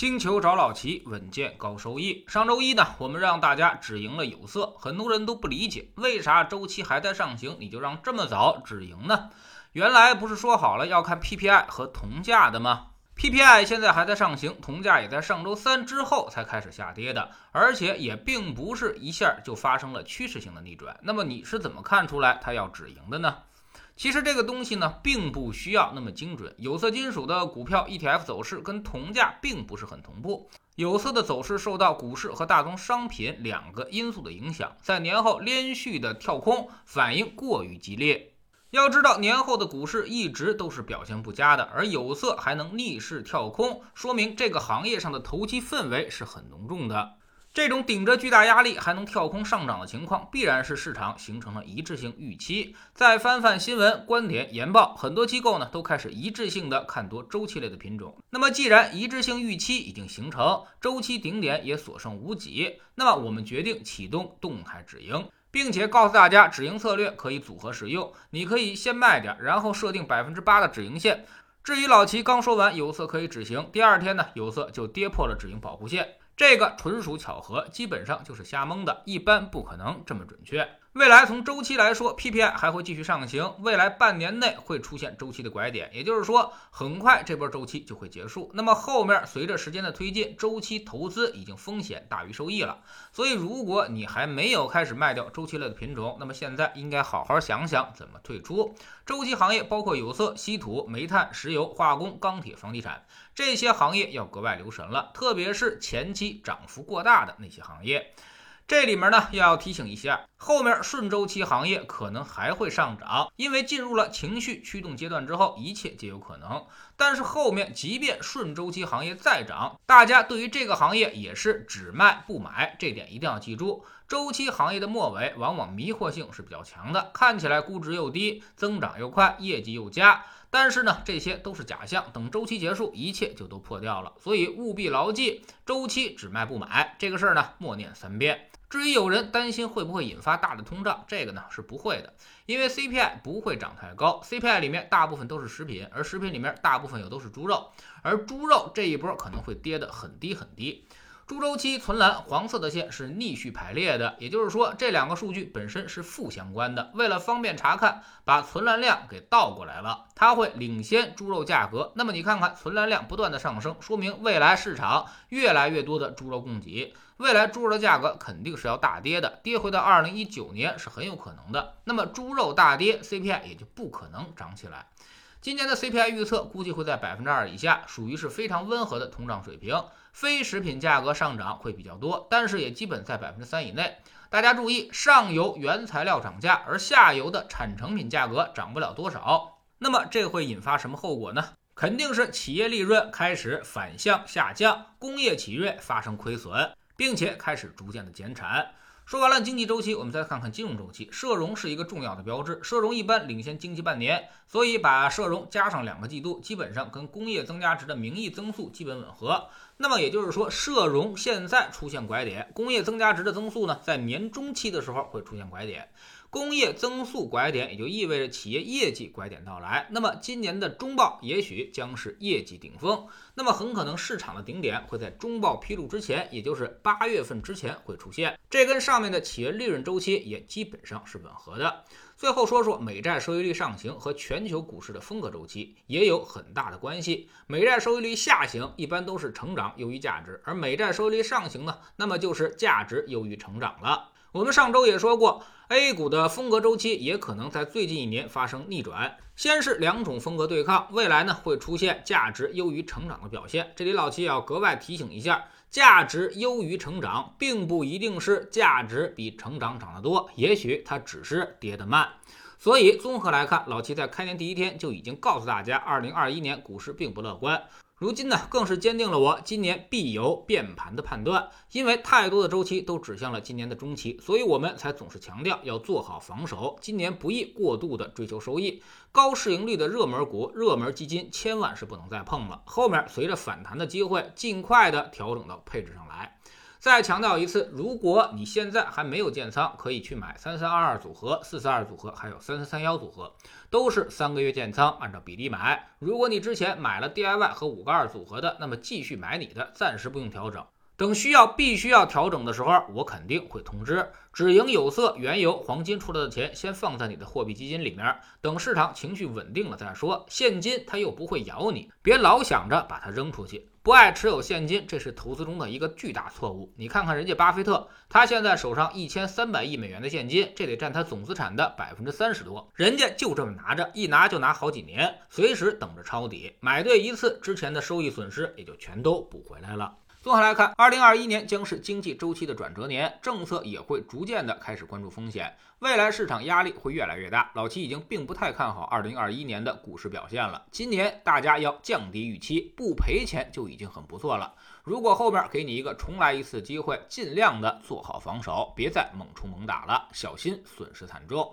星球找老齐，稳健高收益。上周一呢，我们让大家止盈了有色，很多人都不理解，为啥周期还在上行，你就让这么早止盈呢？原来不是说好了要看 PPI 和铜价的吗？PPI 现在还在上行，铜价也在上周三之后才开始下跌的，而且也并不是一下就发生了趋势性的逆转。那么你是怎么看出来它要止盈的呢？其实这个东西呢，并不需要那么精准。有色金属的股票 ETF 走势跟铜价并不是很同步。有色的走势受到股市和大宗商品两个因素的影响，在年后连续的跳空，反应过于激烈。要知道，年后的股市一直都是表现不佳的，而有色还能逆势跳空，说明这个行业上的投机氛围是很浓重的。这种顶着巨大压力还能跳空上涨的情况，必然是市场形成了一致性预期。再翻翻新闻、观点、研报，很多机构呢都开始一致性的看多周期类的品种。那么，既然一致性预期已经形成，周期顶点也所剩无几，那么我们决定启动动态止盈，并且告诉大家，止盈策略可以组合使用。你可以先卖点，然后设定百分之八的止盈线。至于老齐刚说完有色可以止盈，第二天呢，有色就跌破了止盈保护线。这个纯属巧合，基本上就是瞎蒙的，一般不可能这么准确。未来从周期来说，PPI 还会继续上行，未来半年内会出现周期的拐点，也就是说，很快这波周期就会结束。那么后面随着时间的推进，周期投资已经风险大于收益了。所以，如果你还没有开始卖掉周期类的品种，那么现在应该好好想想怎么退出周期行业，包括有色、稀土、煤炭、石油、化工、钢铁、房地产这些行业要格外留神了，特别是前期涨幅过大的那些行业。这里面呢，要提醒一下，后面顺周期行业可能还会上涨，因为进入了情绪驱动阶段之后，一切皆有可能。但是后面即便顺周期行业再涨，大家对于这个行业也是只卖不买，这点一定要记住。周期行业的末尾往往迷惑性是比较强的，看起来估值又低，增长又快，业绩又佳，但是呢，这些都是假象。等周期结束，一切就都破掉了。所以务必牢记，周期只卖不买这个事儿呢，默念三遍。至于有人担心会不会引发大的通胀，这个呢是不会的，因为 CPI 不会涨太高，CPI 里面大部分都是食品，而食品里面大部分又都是猪肉，而猪肉这一波可能会跌得很低很低。猪周期存栏黄色的线是逆序排列的，也就是说这两个数据本身是负相关的。为了方便查看，把存栏量给倒过来了，它会领先猪肉价格。那么你看看存栏量不断的上升，说明未来市场越来越多的猪肉供给，未来猪肉的价格肯定是要大跌的，跌回到二零一九年是很有可能的。那么猪肉大跌，CPI 也就不可能涨起来。今年的 CPI 预测估计会在百分之二以下，属于是非常温和的通胀水平。非食品价格上涨会比较多，但是也基本在百分之三以内。大家注意，上游原材料涨价，而下游的产成品价格涨不了多少。那么这会引发什么后果呢？肯定是企业利润开始反向下降，工业企业发生亏损，并且开始逐渐的减产。说完了经济周期，我们再看看金融周期。社融是一个重要的标志，社融一般领先经济半年，所以把社融加上两个季度，基本上跟工业增加值的名义增速基本吻合。那么也就是说，社融现在出现拐点，工业增加值的增速呢，在年中期的时候会出现拐点。工业增速拐点，也就意味着企业业绩拐点到来。那么今年的中报也许将是业绩顶峰，那么很可能市场的顶点会在中报披露之前，也就是八月份之前会出现。这跟上面的企业利润周期也基本上是吻合的。最后说说美债收益率上行和全球股市的风格周期也有很大的关系。美债收益率下行一般都是成长优于价值，而美债收益率上行呢，那么就是价值优于成长了。我们上周也说过，A 股的风格周期也可能在最近一年发生逆转。先是两种风格对抗，未来呢会出现价值优于成长的表现。这里老七也要格外提醒一下，价值优于成长，并不一定是价值比成长涨得多，也许它只是跌得慢。所以综合来看，老七在开年第一天就已经告诉大家，二零二一年股市并不乐观。如今呢，更是坚定了我今年必有变盘的判断。因为太多的周期都指向了今年的中期，所以我们才总是强调要做好防守。今年不宜过度的追求收益，高市盈率的热门股、热门基金千万是不能再碰了。后面随着反弹的机会，尽快的调整到配置上来。再强调一次，如果你现在还没有建仓，可以去买三三二二组合、四四二组合，还有三三三幺组合，都是三个月建仓，按照比例买。如果你之前买了 DIY 和五个二组合的，那么继续买你的，暂时不用调整。等需要必须要调整的时候，我肯定会通知。止盈有色、原油、黄金出来的钱，先放在你的货币基金里面，等市场情绪稳定了再说。现金它又不会咬你，别老想着把它扔出去。不爱持有现金，这是投资中的一个巨大错误。你看看人家巴菲特，他现在手上一千三百亿美元的现金，这得占他总资产的百分之三十多。人家就这么拿着，一拿就拿好几年，随时等着抄底。买对一次，之前的收益损失也就全都补回来了。综合来看，二零二一年将是经济周期的转折年，政策也会逐渐的开始关注风险，未来市场压力会越来越大。老齐已经并不太看好二零二一年的股市表现了。今年大家要降低预期，不赔钱就已经很不错了。如果后面给你一个重来一次机会，尽量的做好防守，别再猛冲猛打了，小心损失惨重。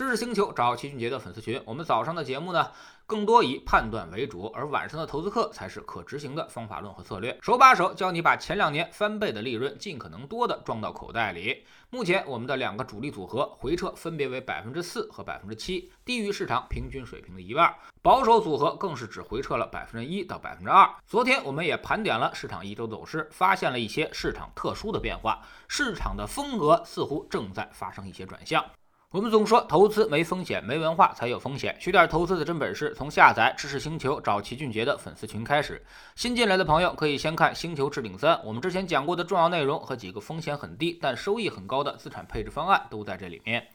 知识星球找齐俊杰的粉丝群，我们早上的节目呢，更多以判断为主，而晚上的投资课才是可执行的方法论和策略，手把手教你把前两年翻倍的利润尽可能多的装到口袋里。目前我们的两个主力组合回撤分别为百分之四和百分之七，低于市场平均水平的一半，保守组合更是只回撤了百分之一到百分之二。昨天我们也盘点了市场一周走势，发现了一些市场特殊的变化，市场的风格似乎正在发生一些转向。我们总说投资没风险，没文化才有风险。学点投资的真本事，从下载知识星球找齐俊杰的粉丝群开始。新进来的朋友可以先看《星球置顶三》，我们之前讲过的重要内容和几个风险很低但收益很高的资产配置方案都在这里面。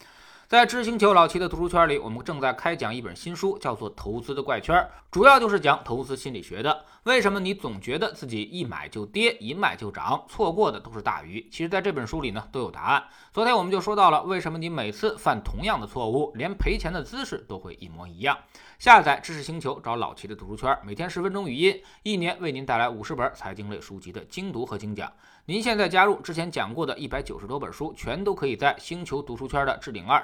在知识星球老齐的读书圈里，我们正在开讲一本新书，叫做《投资的怪圈》，主要就是讲投资心理学的。为什么你总觉得自己一买就跌，一卖就涨，错过的都是大鱼？其实，在这本书里呢，都有答案。昨天我们就说到了，为什么你每次犯同样的错误，连赔钱的姿势都会一模一样？下载知识星球，找老齐的读书圈，每天十分钟语音，一年为您带来五十本财经类书籍的精读和精讲。您现在加入之前讲过的一百九十多本书，全都可以在星球读书圈的置顶二